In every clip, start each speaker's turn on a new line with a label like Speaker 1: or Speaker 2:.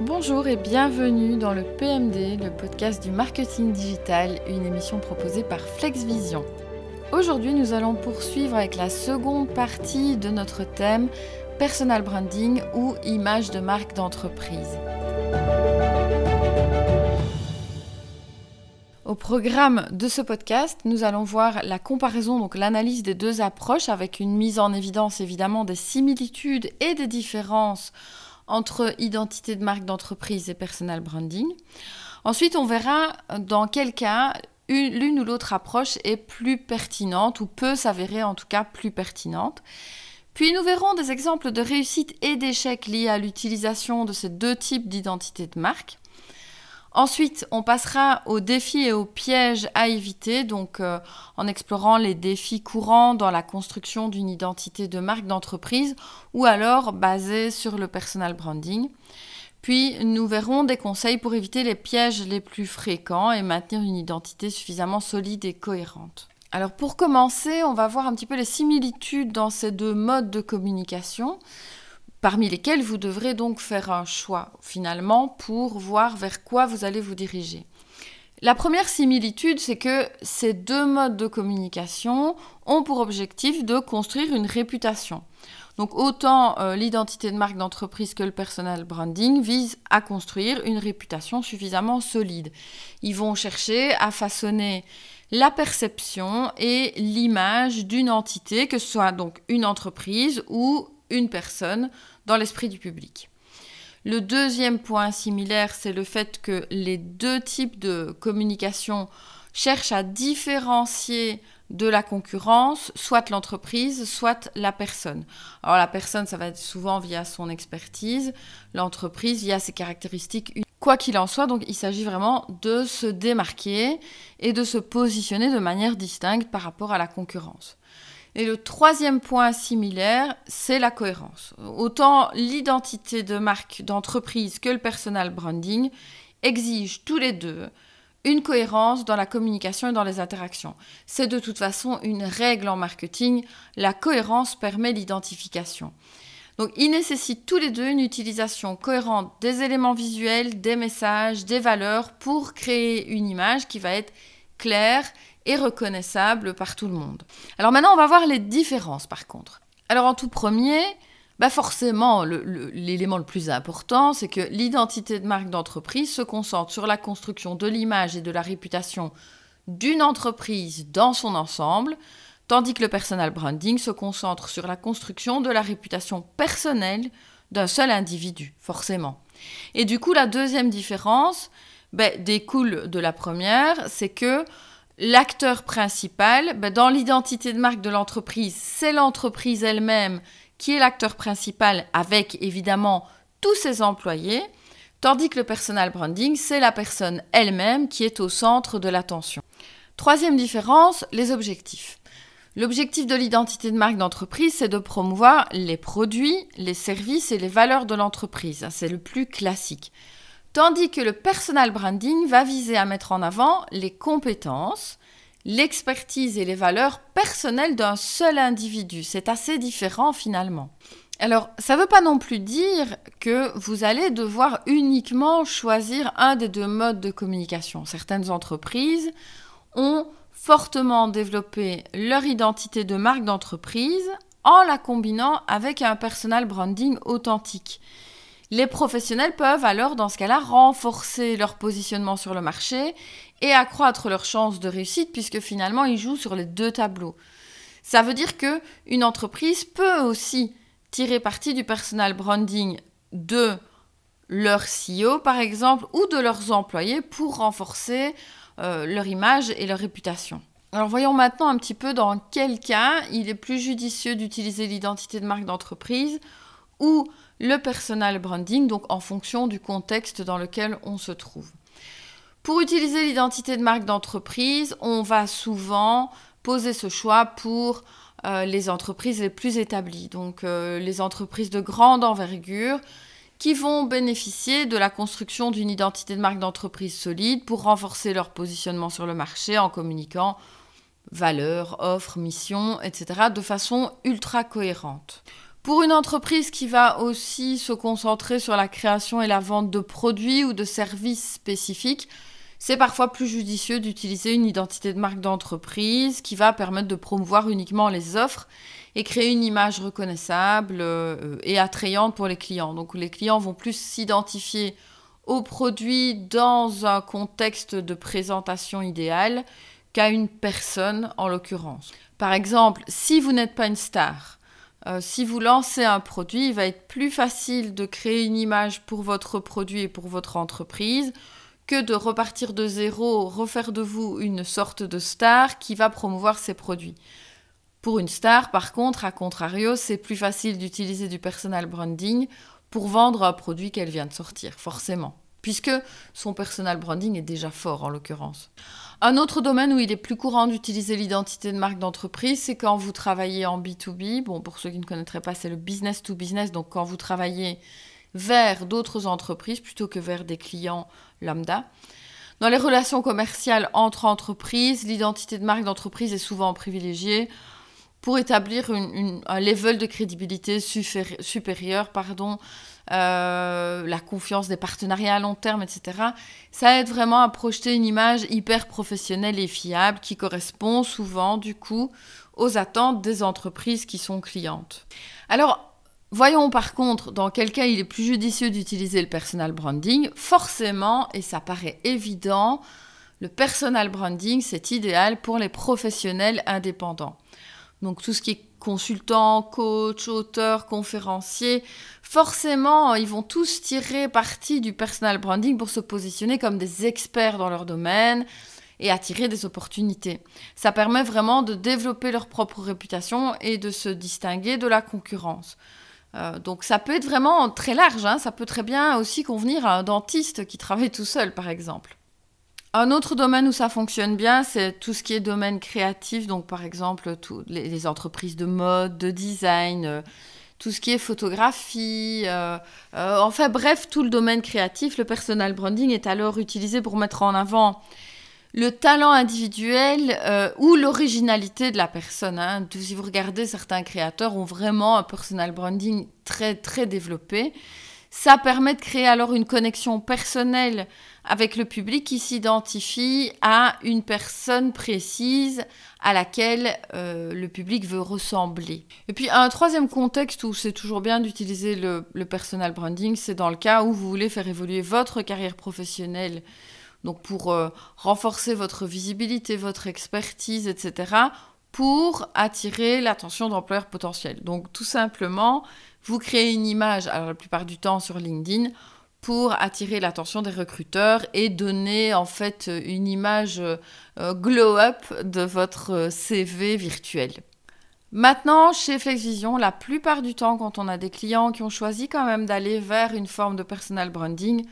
Speaker 1: Bonjour et bienvenue dans le PMD, le podcast du marketing digital, une émission proposée par FlexVision. Aujourd'hui, nous allons poursuivre avec la seconde partie de notre thème personal branding ou image de marque d'entreprise. Au programme de ce podcast, nous allons voir la comparaison, donc l'analyse des deux approches avec une mise en évidence évidemment des similitudes et des différences entre identité de marque d'entreprise et personal branding. Ensuite, on verra dans quel cas l'une ou l'autre approche est plus pertinente ou peut s'avérer en tout cas plus pertinente. Puis nous verrons des exemples de réussite et d'échec liés à l'utilisation de ces deux types d'identité de marque. Ensuite, on passera aux défis et aux pièges à éviter, donc euh, en explorant les défis courants dans la construction d'une identité de marque d'entreprise ou alors basée sur le personal branding. Puis nous verrons des conseils pour éviter les pièges les plus fréquents et maintenir une identité suffisamment solide et cohérente. Alors pour commencer, on va voir un petit peu les similitudes dans ces deux modes de communication parmi lesquels vous devrez donc faire un choix finalement pour voir vers quoi vous allez vous diriger. La première similitude, c'est que ces deux modes de communication ont pour objectif de construire une réputation. Donc autant euh, l'identité de marque d'entreprise que le personal branding visent à construire une réputation suffisamment solide. Ils vont chercher à façonner la perception et l'image d'une entité, que ce soit donc une entreprise ou une personne dans l'esprit du public. Le deuxième point similaire, c'est le fait que les deux types de communication cherchent à différencier de la concurrence, soit l'entreprise, soit la personne. Alors la personne, ça va être souvent via son expertise, l'entreprise via ses caractéristiques. Quoi qu'il en soit, donc il s'agit vraiment de se démarquer et de se positionner de manière distincte par rapport à la concurrence. Et le troisième point similaire, c'est la cohérence. Autant l'identité de marque d'entreprise que le personal branding exigent tous les deux une cohérence dans la communication et dans les interactions. C'est de toute façon une règle en marketing, la cohérence permet l'identification. Donc ils nécessitent tous les deux une utilisation cohérente des éléments visuels, des messages, des valeurs pour créer une image qui va être claire et reconnaissable par tout le monde. Alors maintenant, on va voir les différences par contre. Alors en tout premier, bah forcément, l'élément le, plus important, c'est que l'identité de marque d'entreprise se concentre sur la construction de l'image et de la réputation d'une entreprise dans son ensemble, tandis que le personal branding se concentre sur la construction de la réputation personnelle d'un seul individu, forcément. Et du coup, la deuxième différence bah, découle de la première, c'est que l'acteur principal, ben, dans l'identité de marque de l'entreprise, c'est l'entreprise elle-même qui est l'acteur principal avec évidemment tous ses employés, tandis que le personal branding, c'est la personne elle-même qui est au centre de l'attention. Troisième différence, les objectifs. L'objectif de l'identité de marque d'entreprise, c'est de promouvoir les produits, les services et les valeurs de l'entreprise. C'est le plus classique. Tandis que le personal branding va viser à mettre en avant les compétences, l'expertise et les valeurs personnelles d'un seul individu. C'est assez différent finalement. Alors, ça ne veut pas non plus dire que vous allez devoir uniquement choisir un des deux modes de communication. Certaines entreprises ont fortement développé leur identité de marque d'entreprise en la combinant avec un personal branding authentique. Les professionnels peuvent alors, dans ce cas-là, renforcer leur positionnement sur le marché et accroître leurs chances de réussite puisque finalement ils jouent sur les deux tableaux. Ça veut dire que une entreprise peut aussi tirer parti du personal branding de leur CEO par exemple ou de leurs employés pour renforcer euh, leur image et leur réputation. Alors voyons maintenant un petit peu dans quel cas il est plus judicieux d'utiliser l'identité de marque d'entreprise ou le personal branding, donc en fonction du contexte dans lequel on se trouve. Pour utiliser l'identité de marque d'entreprise, on va souvent poser ce choix pour euh, les entreprises les plus établies, donc euh, les entreprises de grande envergure qui vont bénéficier de la construction d'une identité de marque d'entreprise solide pour renforcer leur positionnement sur le marché en communiquant valeurs, offres, missions, etc. de façon ultra cohérente. Pour une entreprise qui va aussi se concentrer sur la création et la vente de produits ou de services spécifiques, c'est parfois plus judicieux d'utiliser une identité de marque d'entreprise qui va permettre de promouvoir uniquement les offres et créer une image reconnaissable euh, et attrayante pour les clients. Donc les clients vont plus s'identifier aux produits dans un contexte de présentation idéal qu'à une personne en l'occurrence. Par exemple, si vous n'êtes pas une star, euh, si vous lancez un produit, il va être plus facile de créer une image pour votre produit et pour votre entreprise que de repartir de zéro, refaire de vous une sorte de star qui va promouvoir ses produits. Pour une star, par contre, à contrario, c'est plus facile d'utiliser du personal branding pour vendre un produit qu'elle vient de sortir, forcément, puisque son personal branding est déjà fort en l'occurrence. Un autre domaine où il est plus courant d'utiliser l'identité de marque d'entreprise, c'est quand vous travaillez en B2B. Bon, pour ceux qui ne connaîtraient pas, c'est le business to business. Donc, quand vous travaillez vers d'autres entreprises plutôt que vers des clients lambda. Dans les relations commerciales entre entreprises, l'identité de marque d'entreprise est souvent privilégiée pour établir un level de crédibilité supérieur, pardon, euh, la confiance des partenariats à long terme, etc. Ça aide vraiment à projeter une image hyper professionnelle et fiable qui correspond souvent, du coup, aux attentes des entreprises qui sont clientes. Alors, voyons par contre dans quel cas il est plus judicieux d'utiliser le personal branding. Forcément, et ça paraît évident, le personal branding, c'est idéal pour les professionnels indépendants. Donc tout ce qui est consultant, coach, auteur, conférencier, forcément, ils vont tous tirer parti du personal branding pour se positionner comme des experts dans leur domaine et attirer des opportunités. Ça permet vraiment de développer leur propre réputation et de se distinguer de la concurrence. Euh, donc ça peut être vraiment très large, hein. ça peut très bien aussi convenir à un dentiste qui travaille tout seul, par exemple. Un autre domaine où ça fonctionne bien, c'est tout ce qui est domaine créatif, donc par exemple les, entreprises de mode, de design, euh, tout ce qui est photographie, euh, euh, enfin bref, tout le domaine créatif. Le personal branding est alors utilisé pour mettre en avant le talent individuel ou l'originalité de la personne. Hein. Si vous regardez, certains créateurs ont vraiment un personal branding très très développé. Ça permet de créer alors une connexion personnelle avec le public qui s'identifie à une personne précise à laquelle euh, le public veut ressembler. Et puis un troisième contexte où c'est toujours bien d'utiliser le, personal branding, c'est dans le cas où vous voulez faire évoluer votre carrière professionnelle, donc pour euh, renforcer votre visibilité, votre expertise, etc., pour attirer l'attention d'employeurs potentiels. Donc tout simplement, vous créez une image, alors la plupart du temps sur LinkedIn, pour attirer l'attention des recruteurs et donner en fait une image euh, glow-up de votre CV virtuel. Maintenant, chez FlexVision, la plupart du temps, quand on a des clients qui ont choisi quand même d'aller vers une forme de personal branding,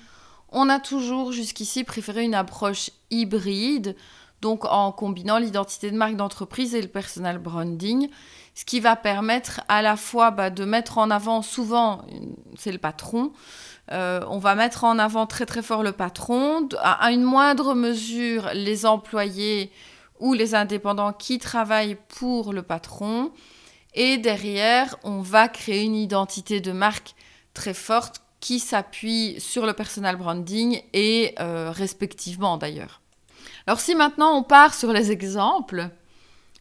Speaker 1: on a toujours jusqu'ici préféré une approche hybride, donc en combinant l'identité de marque d'entreprise et le personal branding, ce qui va permettre à la fois bah, de mettre en avant souvent, c'est le patron, euh, on va mettre en avant très très fort le patron, à, une moindre mesure les employés ou les indépendants qui travaillent pour le patron. Et derrière, on va créer une identité de marque très forte qui s'appuie sur le personal branding et euh, respectivement d'ailleurs. Alors si maintenant on part sur les exemples,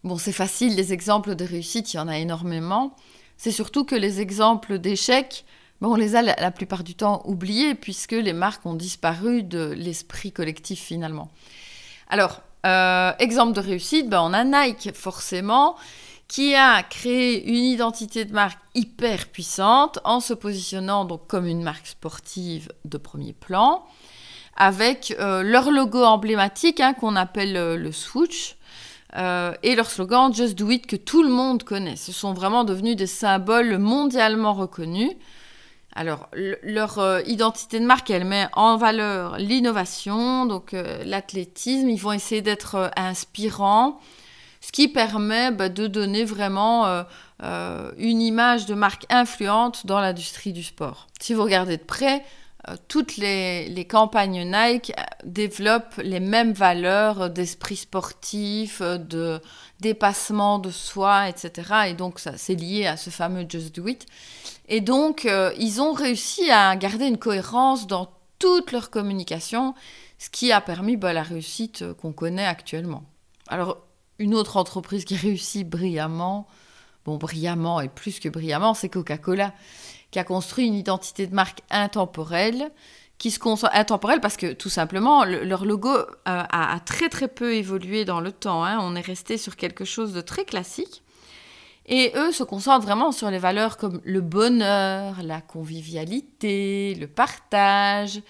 Speaker 1: bon c'est facile, les exemples de réussite, il y en a énormément. C'est surtout que les exemples d'échecs, on les a la, plupart du temps oubliés puisque les marques ont disparu de l'esprit collectif finalement. Alors, euh, exemple de réussite, ben, on a Nike forcément qui a créé une identité de marque hyper puissante en se positionnant donc comme une marque sportive de premier plan avec euh, leur logo emblématique hein, qu'on appelle euh, le swoosh et leur slogan Just Do It que tout le monde connaît. Ce sont vraiment devenus des symboles mondialement reconnus. Alors, leur euh, identité de marque, elle met en valeur l'innovation, donc euh, l'athlétisme. Ils vont essayer d'être euh, inspirants, ce qui permet bah, de donner vraiment une image de marque influente dans l'industrie du sport. Si vous regardez de près, toutes les, campagnes Nike développent les mêmes valeurs d'esprit sportif, de dépassement de soi, etc. Et donc, ça, c'est lié à ce fameux Just Do It. Et donc, euh, ils ont réussi à garder une cohérence dans toute leur communication, ce qui a permis bah, la réussite euh, qu'on connaît actuellement. Alors, une autre entreprise qui réussit brillamment, bon, brillamment et plus que brillamment, c'est Coca-Cola, qui a construit une identité de marque intemporelle, qui se concentre intemporelle parce que tout simplement, leur logo euh, a, très très peu évolué dans le temps. Hein. On est resté sur quelque chose de très classique. Et eux se concentrent vraiment sur les valeurs comme le bonheur, la convivialité, le partage.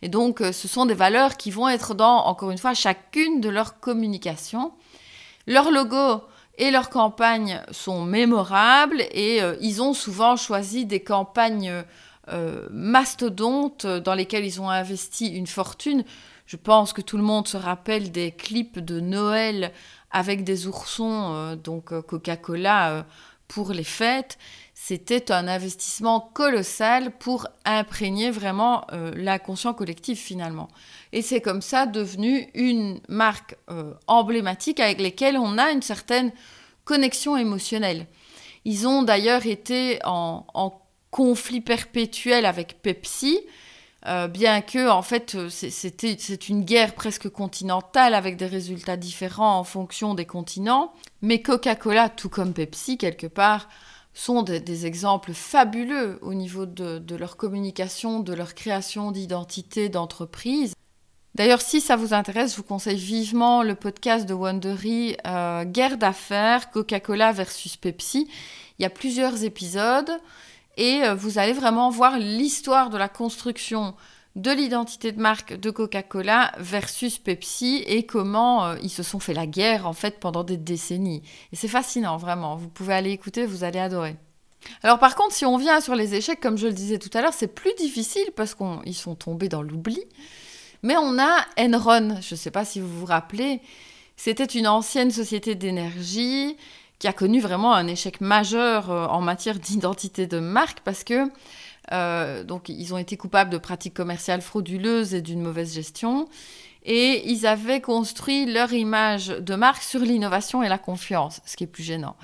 Speaker 1: Et donc, euh, ce sont des valeurs qui vont être dans, encore une fois, chacune de leurs communications. Leur logo et leurs campagnes sont mémorables et euh, ils ont souvent choisi des campagnes euh, mastodontes dans lesquelles ils ont investi une fortune. Je pense que tout le monde se rappelle des clips de Noël avec des oursons, euh, donc Coca-Cola pour les fêtes. C'était un investissement colossal pour imprégner vraiment l'inconscient collectif finalement. Et c'est comme ça devenu une marque emblématique avec laquelle on a une certaine connexion émotionnelle. Ils ont d'ailleurs été en, conflit perpétuel avec Pepsi, euh, bien que en fait euh, c'était c'est une guerre presque continentale avec des résultats différents en fonction des continents, mais Coca-Cola, tout comme Pepsi quelque part, sont des, exemples fabuleux au niveau de, leur communication, de leur création d'identité d'entreprise. D'ailleurs, si ça vous intéresse, je vous conseille vivement le podcast de Wondery, euh, Guerre d'affaires, Coca-Cola versus Pepsi. Il y a plusieurs épisodes. Et euh, vous allez vraiment voir l'histoire de la construction de l'identité de marque de Coca-Cola versus Pepsi et comment euh, ils se sont fait la guerre en fait pendant des décennies. Et c'est fascinant vraiment, vous pouvez aller écouter, vous allez adorer. Alors par contre, si on vient sur les échecs, comme je le disais tout à l'heure, c'est plus difficile parce qu'ils sont tombés dans l'oubli. Mais on a Enron, je ne sais pas si vous vous rappelez, c'était une ancienne société d'énergie qui a connu vraiment un échec majeur euh, en matière d'identité de marque parce que euh, donc ils ont été coupables de pratiques commerciales frauduleuses et d'une mauvaise gestion. Et ils avaient construit leur image de marque sur l'innovation et la confiance, ce qui est plus gênant.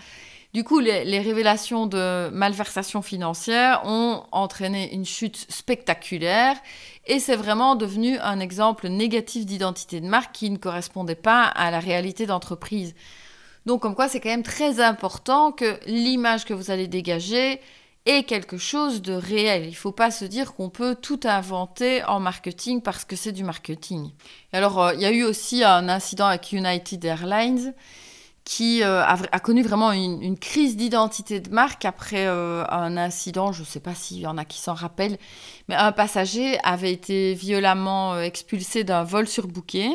Speaker 1: Du coup, les, révélations de malversation financière ont entraîné une chute spectaculaire et c'est vraiment devenu un exemple négatif d'identité de marque qui ne correspondait pas à la réalité d'entreprise. Donc comme quoi c'est quand même très important que l'image que vous allez dégager est quelque chose de réel. Il ne faut pas se dire qu'on peut tout inventer en marketing parce que c'est du marketing. alors euh, il y a eu aussi un incident avec United Airlines qui euh, a, connu vraiment une, crise d'identité de marque après euh, un incident, je ne sais pas s'il y en a qui s'en rappellent, mais un passager avait été violemment expulsé d'un vol surbooké.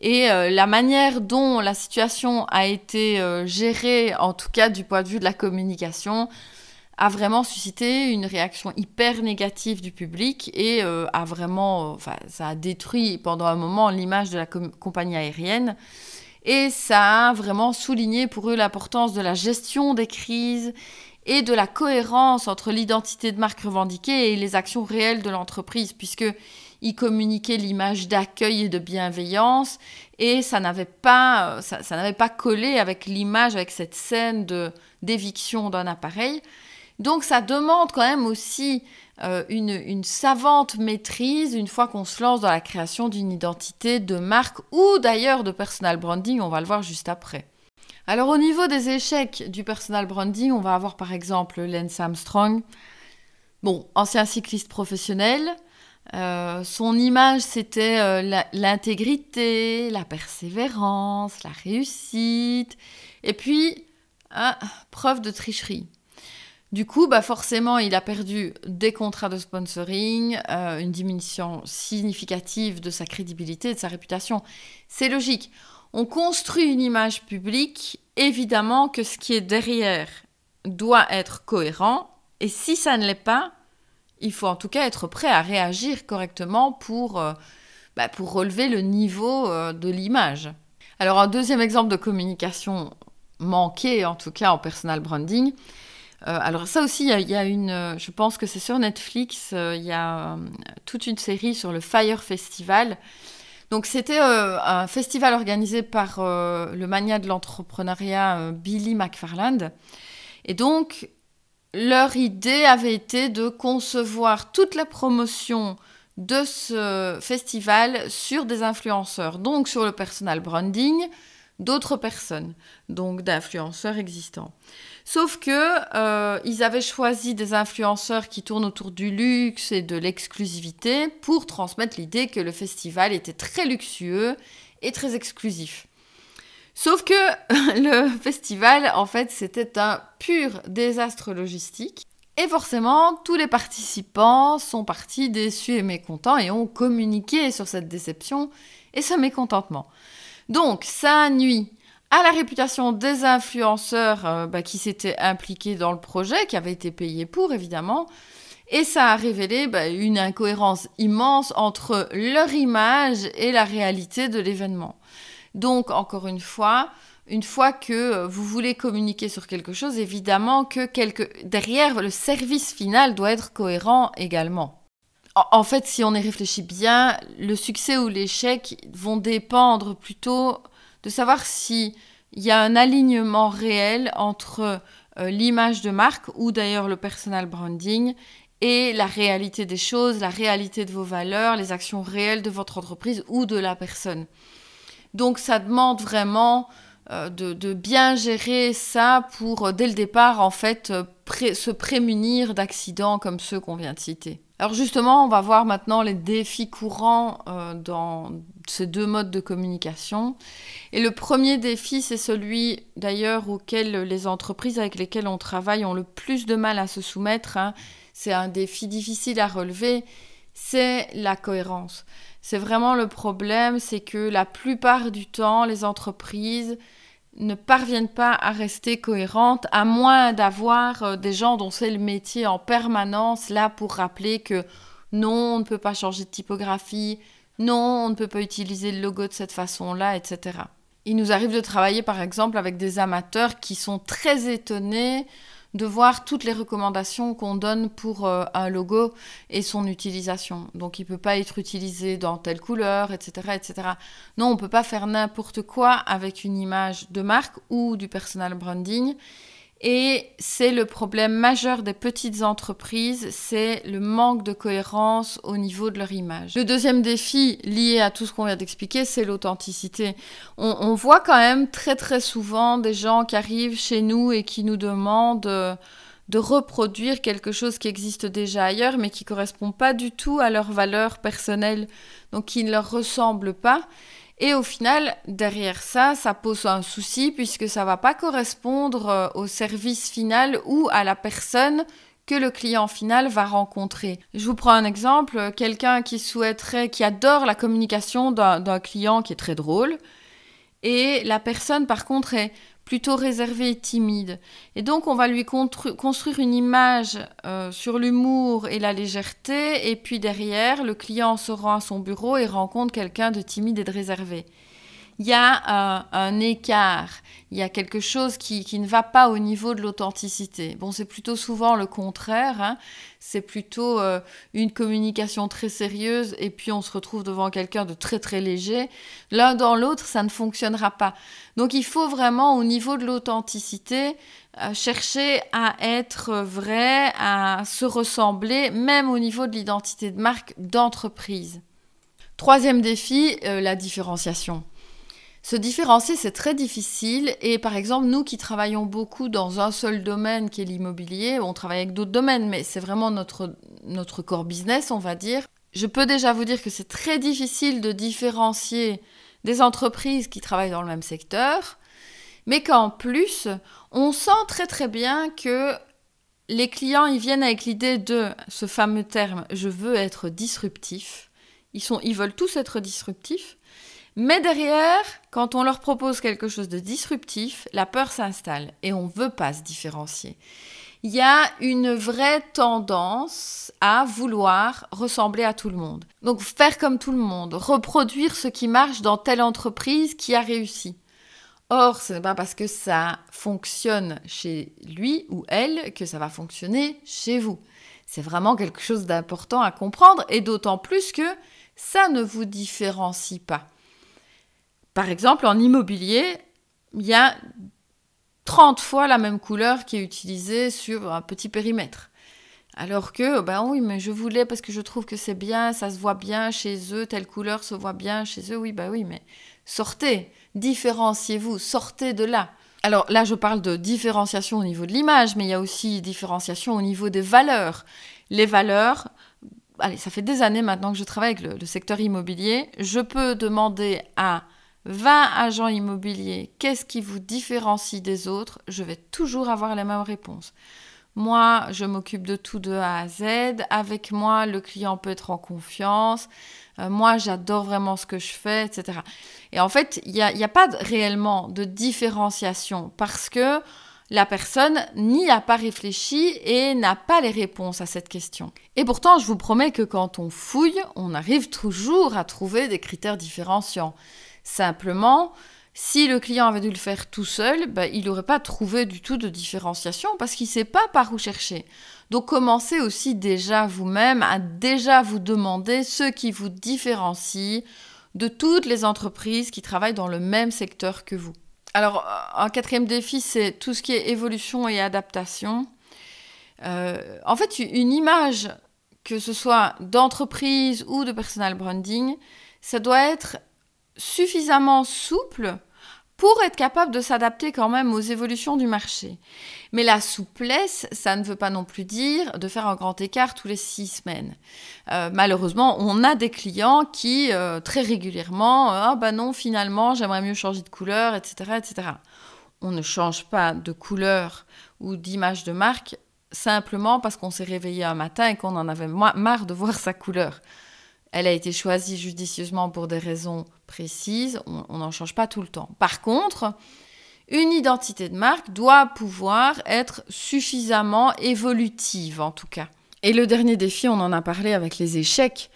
Speaker 1: Et la manière dont la situation a été gérée, en tout cas du point de vue de la communication, a vraiment suscité une réaction hyper négative du public et euh, a vraiment, enfin, ça a détruit pendant un moment l'image de la compagnie aérienne. Et ça a vraiment souligné pour eux l'importance de la gestion des crises et de la cohérence entre l'identité de marque revendiquée et les actions réelles de l'entreprise, puisque il communiquait l'image d'accueil et de bienveillance et ça n'avait pas, ça, n'avait pas collé avec l'image, avec cette scène de d'éviction d'un appareil. Donc ça demande quand même aussi euh, une, savante maîtrise une fois qu'on se lance dans la création d'une identité de marque ou d'ailleurs de personal branding, on va le voir juste après. Alors au niveau des échecs du personal branding, on va avoir par exemple Lance Armstrong, bon, ancien cycliste professionnel, euh, son image, c'était euh, l'intégrité, la, persévérance, la réussite, et puis, ah, preuve de tricherie. Du coup, bah forcément, il a perdu des contrats de sponsoring, euh, une diminution significative de sa crédibilité et de sa réputation. C'est logique. On construit une image publique, évidemment que ce qui est derrière doit être cohérent, et si ça ne l'est pas, il faut en tout cas être prêt à réagir correctement pour, euh, bah, relever le niveau euh, de l'image. Alors un deuxième exemple de communication manquée, en tout cas en personal branding, alors ça aussi, il y, a une, je pense que c'est sur Netflix, il y a toute une série sur le Fire Festival. Donc c'était un festival organisé par le mania de l'entrepreneuriat Billy McFarland. Et donc leur idée avait été de concevoir toute la promotion de ce festival sur des influenceurs, donc sur le personal branding d'autres personnes, donc d'influenceurs existants. Sauf que euh, ils avaient choisi des influenceurs qui tournent autour du luxe et de l'exclusivité pour transmettre l'idée que le festival était très luxueux et très exclusif. Sauf que le festival, en fait, c'était un pur désastre logistique. Et forcément, tous les participants sont partis déçus et mécontents et ont communiqué sur cette déception et ce mécontentement. Donc, ça nuit à la réputation des influenceurs euh, bah, qui s'étaient impliqués dans le projet, qui avaient été payés pour, évidemment. Et ça a révélé bah, une incohérence immense entre leur image et la réalité de l'événement. Donc, encore une fois, une fois que euh, vous voulez communiquer sur quelque chose, évidemment que derrière, le service final doit être cohérent également. En fait, si on y réfléchit bien, le succès ou l'échec vont dépendre plutôt de savoir s'il y a un alignement réel entre euh, l'image de marque ou d'ailleurs le personal branding et la réalité des choses, la réalité de vos valeurs, les actions réelles de votre entreprise ou de la personne. Donc ça demande vraiment euh, de, bien gérer ça pour, euh, dès le départ, en fait, se prémunir d'accidents comme ceux qu'on vient de citer. Alors justement, on va voir maintenant les défis courants dans ces deux modes de communication. Et le premier défi, c'est celui d'ailleurs auquel les entreprises avec lesquelles on travaille ont le plus de mal à se soumettre. Hein. C'est un défi difficile à relever, c'est la cohérence. C'est vraiment le problème, c'est que la plupart du temps, les entreprises ne parviennent pas à rester cohérentes, à moins d'avoir euh, des gens dont c'est le métier en permanence là pour rappeler que non, on ne peut pas changer de typographie, non, on ne peut pas utiliser le logo de cette façon-là, etc. Il nous arrive de travailler par exemple avec des amateurs qui sont très étonnés de voir toutes les recommandations qu'on donne pour euh, un logo et son utilisation. Donc il ne peut pas être utilisé dans telle couleur, etc. etc. Non, on ne peut pas faire n'importe quoi avec une image de marque ou du personal branding. Et c'est le problème majeur des petites entreprises, c'est le manque de cohérence au niveau de leur image. Le deuxième défi lié à tout ce qu'on vient d'expliquer, c'est l'authenticité. On, voit quand même très très souvent des gens qui arrivent chez nous et qui nous demandent euh, de reproduire quelque chose qui existe déjà ailleurs, mais qui ne correspond pas du tout à leurs valeurs personnelles, donc qui ne leur ressemble pas. Et au final, derrière ça, ça pose un souci puisque ça va pas correspondre euh, au service final ou à la personne que le client final va rencontrer. Je vous prends un exemple, quelqu'un qui souhaiterait, qui adore la communication d'un client qui est très drôle, et la personne par contre est plutôt réservé et timide. Et donc on va lui construire une image euh, sur l'humour et la légèreté, et puis derrière, le client se rend à son bureau et rencontre quelqu'un de timide et de réservé il y a un, écart, il y a quelque chose qui, ne va pas au niveau de l'authenticité. Bon, c'est plutôt souvent le contraire, hein. c'est plutôt euh, une communication très sérieuse et puis on se retrouve devant quelqu'un de très très léger. L'un dans l'autre, ça ne fonctionnera pas. Donc il faut vraiment au niveau de l'authenticité euh, chercher à être vrai, à se ressembler, même au niveau de l'identité de marque d'entreprise. Troisième défi, euh, la différenciation. Se différencier, c'est très difficile. Et par exemple, nous qui travaillons beaucoup dans un seul domaine qui est l'immobilier, on travaille avec d'autres domaines, mais c'est vraiment notre, notre core business, on va dire. Je peux déjà vous dire que c'est très difficile de différencier des entreprises qui travaillent dans le même secteur, mais qu'en plus, on sent très très bien que les clients, ils viennent avec l'idée de ce fameux terme « je veux être disruptif ». Ils, sont, ils veulent tous être disruptifs, mais derrière, quand on leur propose quelque chose de disruptif, la peur s'installe et on ne veut pas se différencier. Il y a une vraie tendance à vouloir ressembler à tout le monde. Donc faire comme tout le monde, reproduire ce qui marche dans telle entreprise qui a réussi. Or, ce n'est pas parce que ça fonctionne chez lui ou elle que ça va fonctionner chez vous. C'est vraiment quelque chose d'important à comprendre et d'autant plus que ça ne vous différencie pas. Par exemple, en immobilier, il y a 30 fois la même couleur qui est utilisée sur un petit périmètre. Alors que, ben oui, mais je voulais parce que je trouve que c'est bien, ça se voit bien chez eux, telle couleur se voit bien chez eux. Oui, ben oui, mais sortez, différenciez-vous, sortez de là. Alors là, je parle de différenciation au niveau de l'image, mais il y a aussi différenciation au niveau des valeurs. Les valeurs, allez, ça fait des années maintenant que je travaille avec le, le secteur immobilier. Je peux demander à 20 agents immobiliers qu'est-ce qui vous différencie des autres? Je vais toujours avoir les mêmes réponses. Moi, je m'occupe de tout de A à Z. Avec moi, le client peut être en confiance. Euh, moi, j'adore vraiment ce que je fais, etc. Et en fait, il n'y a, a, pas réellement de différenciation parce que la personne n'y a pas réfléchi et n'a pas les réponses à cette question. Et pourtant, je vous promets que quand on fouille, on arrive toujours à trouver des critères différenciants. Simplement, si le client avait dû le faire tout seul, ben, il n'aurait pas trouvé du tout de différenciation parce qu'il ne sait pas par où chercher. Donc commencez aussi déjà vous-même à déjà vous demander ce qui vous différencie de toutes les entreprises qui travaillent dans le même secteur que vous. Alors, euh, un quatrième défi, c'est tout ce qui est évolution et adaptation. Euh, en fait, une image, que ce soit d'entreprise ou de personal branding, ça doit être suffisamment souple pour être capable de s'adapter quand même aux évolutions du marché. Mais la souplesse, ça ne veut pas non plus dire de faire un grand écart tous les six semaines. Euh, malheureusement, on a des clients qui, euh, très régulièrement, euh, ah ben non, finalement, j'aimerais mieux changer de couleur, etc., etc. On ne change pas de couleur ou d'image de marque simplement parce qu'on s'est réveillé un matin et qu'on en avait marre de voir sa couleur. Elle a été choisie judicieusement pour des raisons précises, on n'en change pas tout le temps. Par contre, une identité de marque doit pouvoir être suffisamment évolutive en tout cas. Et le dernier défi, on en a parlé avec les échecs,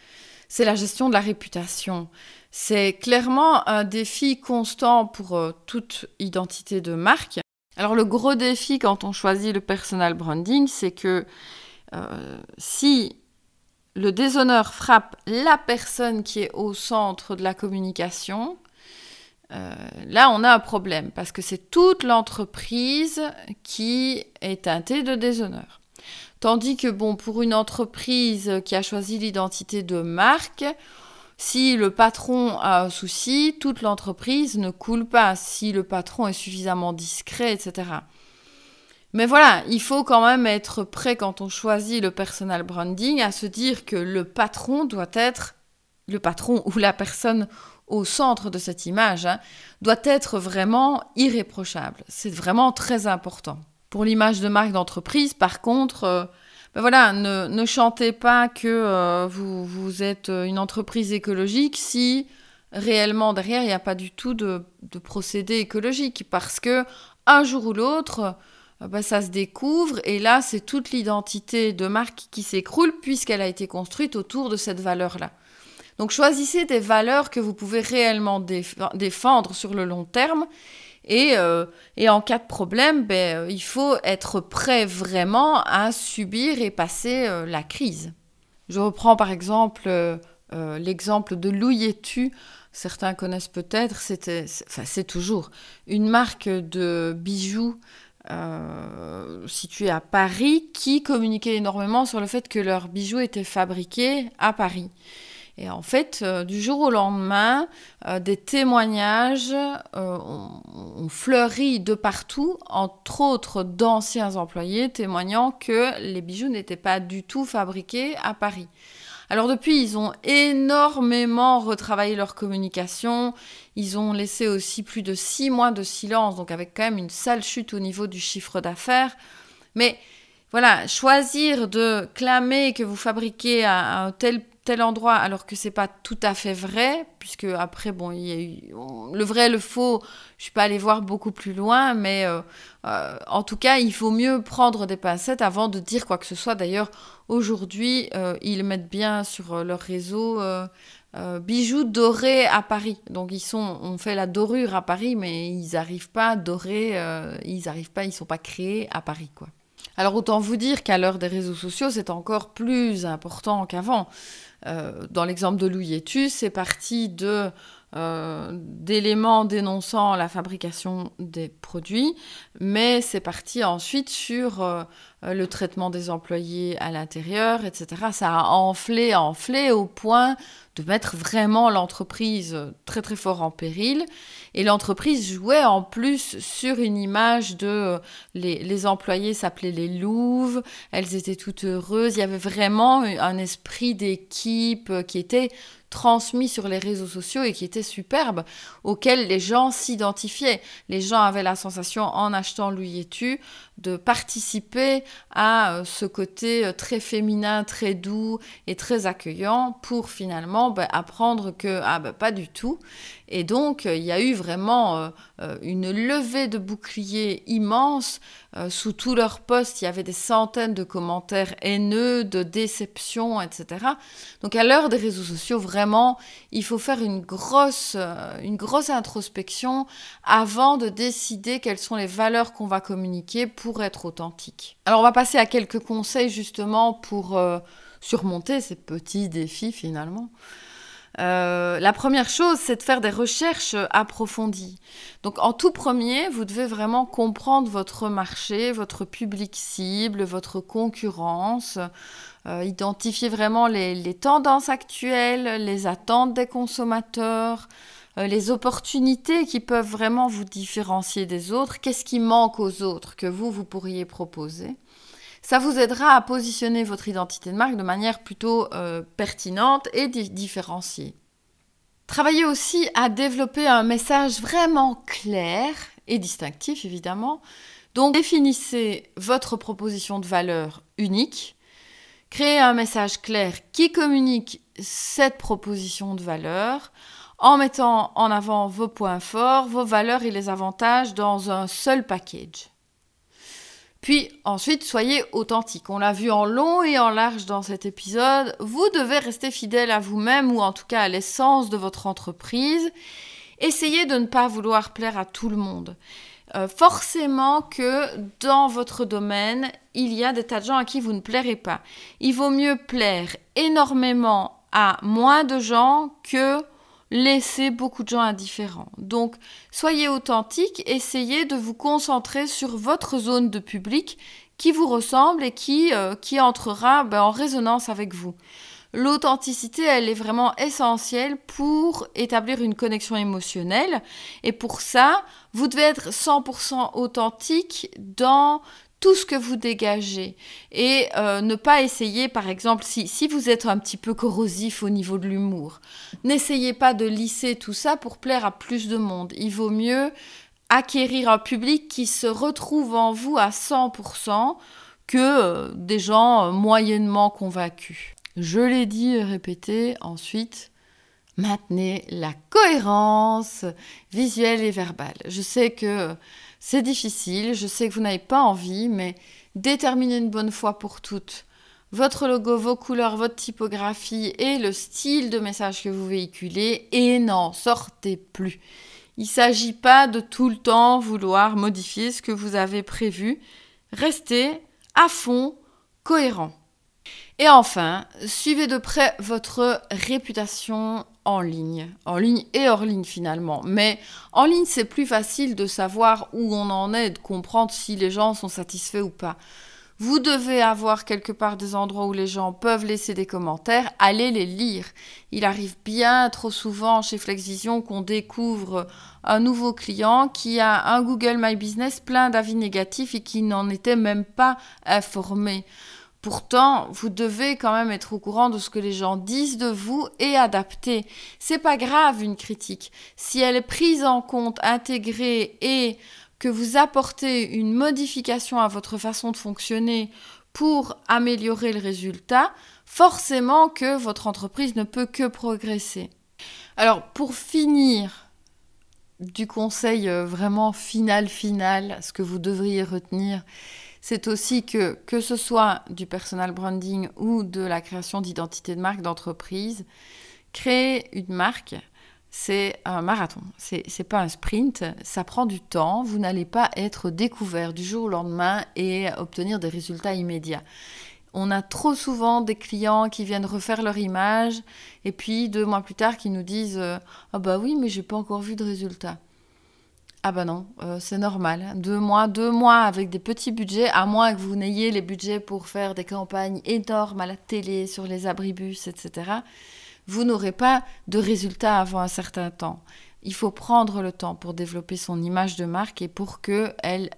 Speaker 1: c'est la gestion de la réputation. C'est clairement un défi constant pour euh, toute identité de marque. Alors le gros défi quand on choisit le personal branding, c'est que euh, si le déshonneur frappe la personne qui est au centre de la communication, euh, là on a un problème parce que c'est toute l'entreprise qui est teintée de déshonneur. Tandis que bon, pour une entreprise qui a choisi l'identité de marque, si le patron a un souci, toute l'entreprise ne coule pas. Si le patron est suffisamment discret, etc. Mais voilà, il faut quand même être prêt quand on choisit le personal branding à se dire que le patron doit être, le patron ou la personne au centre de cette image, hein, doit être vraiment irréprochable. C'est vraiment très important. Pour l'image de marque d'entreprise, par contre, euh, ben voilà, ne, chantez pas que euh, vous, êtes une entreprise écologique si réellement derrière il n'y a pas du tout de, de procédé écologique, parce que un jour ou l'autre, bah, ça se découvre et là c'est toute l'identité de marque qui s'écroule puisqu'elle a été construite autour de cette valeur-là. Donc choisissez des valeurs que vous pouvez réellement défendre sur le long terme et, euh, et en cas de problème, ben, euh, il faut être prêt vraiment à subir et passer euh, la crise. Je reprends par exemple l'exemple de Louis Certains connaissent peut-être, c'est toujours une marque de bijoux euh, situés à Paris qui communiquaient énormément sur le fait que leurs bijoux étaient fabriqués à Paris. Et en fait, euh, du jour au lendemain, euh, des témoignages ont, fleuri de partout, entre autres d'anciens employés témoignant que les bijoux n'étaient pas du tout fabriqués à Paris. Alors depuis, ils ont énormément retravaillé leur communication. Ils ont laissé aussi plus de six mois de silence, donc avec quand même une sale chute au niveau du chiffre d'affaires. Mais voilà, choisir de clamer que vous fabriquez à un tel tel endroit alors que c'est pas tout à fait vrai, puisque après, bon, y a le vrai, le faux, je suis pas allée voir beaucoup plus loin, mais euh, euh, en tout cas, il faut mieux prendre des pincettes avant de dire quoi que ce soit. D'ailleurs, aujourd'hui, euh, ils mettent bien sur leur réseau bijoux dorés à Paris. Donc ils sont, on fait la dorure à Paris, mais ils n'arrivent pas à dorer, ils arrivent pas, ils sont pas créés à Paris, quoi. Alors autant vous dire qu'à l'heure des réseaux sociaux, c'est encore plus important qu'avant. Euh, dans l'exemple de Louis c'est parti euh, d'éléments dénonçant la fabrication des produits, mais c'est parti ensuite sur euh, le traitement des employés à l'intérieur, etc. Ça a enflé, enflé au point de mettre vraiment l'entreprise très très fort en péril. Et l'entreprise jouait en plus sur une image de les, les employés s'appelaient les louves, elles étaient toutes heureuses. Il y avait vraiment un esprit d'équipe qui était transmis sur les réseaux sociaux et qui était superbe, auquel les gens s'identifiaient. Les gens avaient la sensation, en achetant Louis et Tu, de participer à euh, ce côté euh, très féminin, très doux et très accueillant pour finalement ben, apprendre que ah, ben, pas du tout. Et donc euh, il y a eu vraiment une levée de boucliers immense. sous tous leurs posts, il y avait des centaines de commentaires haineux, de déceptions, etc. Donc à l'heure des réseaux sociaux, vraiment, il faut faire une grosse, une grosse introspection avant de décider quelles sont les valeurs qu'on va communiquer pour être authentique. Alors on va passer à quelques conseils justement pour euh, surmonter ces petits défis finalement. Euh, la première chose, c'est de faire des recherches approfondies. Donc en tout premier, vous devez vraiment comprendre votre marché, votre public cible, votre concurrence, euh, identifier vraiment les tendances actuelles, les attentes des consommateurs, euh, les opportunités qui peuvent vraiment vous différencier des autres, qu'est-ce qui manque aux autres que vous, vous pourriez proposer? Ça vous aidera à positionner votre identité de marque de manière plutôt euh, pertinente et différenciée. Travaillez aussi à développer un message vraiment clair et distinctif, évidemment. Donc, définissez votre proposition de valeur unique. Créez un message clair qui communique cette proposition de valeur en mettant en avant vos points forts, vos valeurs et les avantages dans un seul package. Puis ensuite, soyez authentique. On l'a vu en long et en large dans cet épisode. Vous devez rester fidèle à vous-même ou en tout cas à l'essence de votre entreprise. Essayez de ne pas vouloir plaire à tout le monde. Euh, forcément que dans votre domaine, il y a des tas de gens à qui vous ne plairez pas. Il vaut mieux plaire énormément à moins de gens que laisser beaucoup de gens indifférents. Donc, soyez authentique, essayez de vous concentrer sur votre zone de public qui vous ressemble et qui, euh, entrera ben, en résonance avec vous. L'authenticité, elle est vraiment essentielle pour établir une connexion émotionnelle. Et pour ça, vous devez être 100% authentique dans tout ce que vous dégagez et euh, ne pas essayer, par exemple, si, si vous êtes un petit peu corrosif au niveau de l'humour, n'essayez pas de lisser tout ça pour plaire à plus de monde. Il vaut mieux acquérir un public qui se retrouve en vous à 100% que euh, des gens euh, moyennement convaincus. Je l'ai dit et répété ensuite. Maintenez la cohérence visuelle et verbale. Je sais que c'est difficile, je sais que vous n'avez pas envie, mais déterminez une bonne fois pour toutes votre logo, vos couleurs, votre typographie et le style de message que vous véhiculez et n'en sortez plus. Il ne s'agit pas de tout le temps vouloir modifier ce que vous avez prévu. Restez à fond cohérent. Et enfin, suivez de près votre réputation en ligne, en ligne et hors ligne finalement. Mais en ligne, c'est plus facile de savoir où on en est, de comprendre si les gens sont satisfaits ou pas. Vous devez avoir quelque part des endroits où les gens peuvent laisser des commentaires, allez les lire. Il arrive bien trop souvent chez FlexVision qu'on découvre un nouveau client qui a un Google My Business plein d'avis négatifs et qui n'en était même pas informé. Pourtant, vous devez quand même être au courant de ce que les gens disent de vous et adapter. C'est pas grave une critique. Si elle est prise en compte, intégrée et que vous apportez une modification à votre façon de fonctionner pour améliorer le résultat, forcément que votre entreprise ne peut que progresser. Alors, pour finir du conseil euh, vraiment final, final, ce que vous devriez retenir, c'est aussi que, que ce soit du personal branding ou de la création d'identité de marque d'entreprise, créer une marque, c'est un marathon. C'est, n'est pas un sprint. Ça prend du temps. Vous n'allez pas être découvert du jour au lendemain et obtenir des résultats immédiats. On a trop souvent des clients qui viennent refaire leur image et puis deux mois plus tard qui nous disent Ah bah oui, mais j'ai pas encore vu de résultats. Ah bah non, euh, c'est normal. Deux mois, deux mois avec des petits budgets, à moins que vous n'ayez les budgets pour faire des campagnes énormes à la télé, sur les abribus, etc. Vous n'aurez pas de résultats avant un certain temps. Il faut prendre le temps pour développer son image de marque et pour qu'elle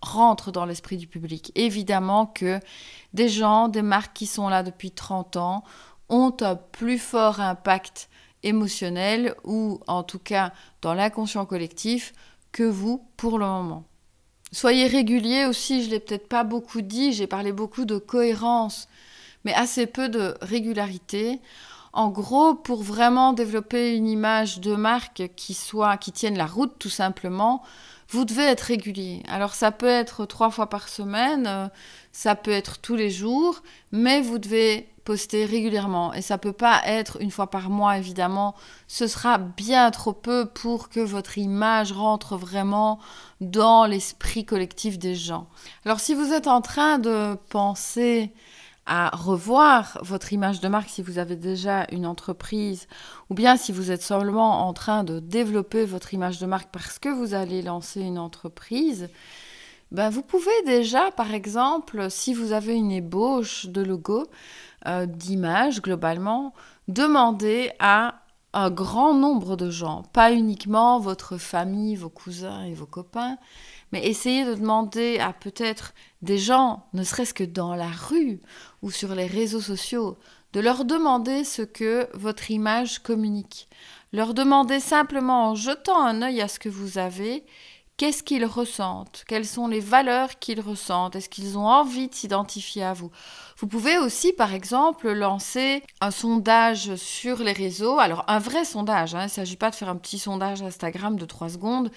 Speaker 1: rentre dans l'esprit du public. Évidemment que des gens, des marques qui sont là depuis 30 ans ont un plus fort impact émotionnel ou en tout cas dans l'inconscient collectif que vous pour le moment. Soyez régulier aussi, je l'ai peut-être pas beaucoup dit, j'ai parlé beaucoup de cohérence, mais assez peu de régularité. En gros, pour vraiment développer une image de marque qui soit qui tienne la route tout simplement, vous devez être régulier. Alors ça peut être trois fois par semaine, euh, ça peut être tous les jours, mais vous devez poster régulièrement. Et ça peut pas être une fois par mois, évidemment. Ce sera bien trop peu pour que votre image rentre vraiment dans l'esprit collectif des gens. Alors si vous êtes en train de penser à revoir votre image de marque si vous avez déjà une entreprise ou bien si vous êtes seulement en train de développer votre image de marque parce que vous allez lancer une entreprise, ben vous pouvez déjà, par exemple, si vous avez une ébauche de logo, euh, d'images globalement, demandez à un grand nombre de gens, pas uniquement votre famille, vos cousins et vos copains, mais essayez de demander à peut-être des gens, ne serait-ce que dans la rue ou sur les réseaux sociaux, de leur demander ce que votre image communique. Leur demander simplement en jetant un œil à ce que vous avez Qu'est-ce qu'ils ressentent Quelles sont les valeurs qu'ils ressentent Est-ce qu'ils ont envie de s'identifier à vous? Vous pouvez aussi, par exemple, lancer un sondage sur les réseaux. Alors, un vrai sondage, hein, il ne s'agit pas de faire un petit sondage Instagram de 3 secondes.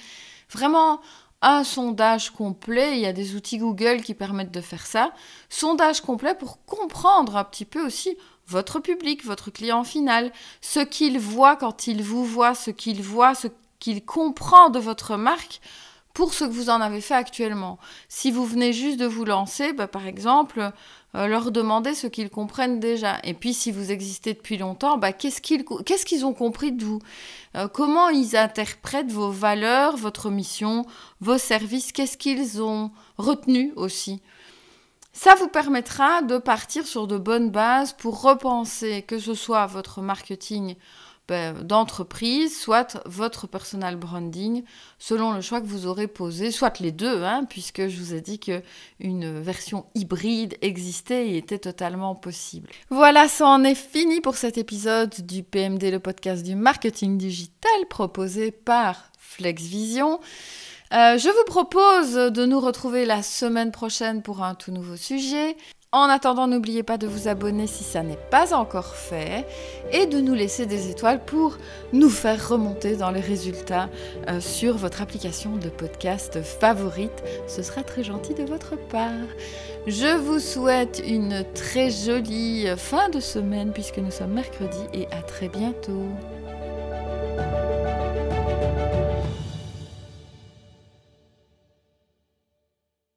Speaker 1: Vraiment, un sondage complet. Il y a des outils Google qui permettent de faire ça. Sondage complet pour comprendre un petit peu aussi votre public, votre client final, ce qu'il voit quand il vous voit, ce qu'il voit, ce qu'il comprend de votre marque pour ce que vous en avez fait actuellement. Si vous venez juste de vous lancer, bah, par exemple, euh, leur demander ce qu'ils comprennent déjà. Et puis si vous existez depuis longtemps, bah, qu'est-ce qu'ils ont compris de vous? Euh, Comment ils interprètent vos valeurs, votre mission, vos services? Qu'est-ce qu'ils ont retenu aussi? Ça vous permettra de partir sur de bonnes bases pour repenser que ce soit votre marketing d'entreprise, soit votre personal branding, selon le choix que vous aurez posé, soit les deux, hein, puisque je vous ai dit qu'une version hybride existait et était totalement possible. Voilà, ça en est fini pour cet épisode du PMD, le podcast du marketing digital proposé par FlexVision. Euh, je vous propose de nous retrouver la semaine prochaine pour un tout nouveau sujet. En attendant, n'oubliez pas de vous abonner si ça n'est pas encore fait et de nous laisser des étoiles pour nous faire remonter dans les résultats euh, sur votre application de podcast favorite. Ce sera très gentil de votre part. Je vous souhaite une très jolie fin de semaine puisque nous sommes mercredi et à très bientôt.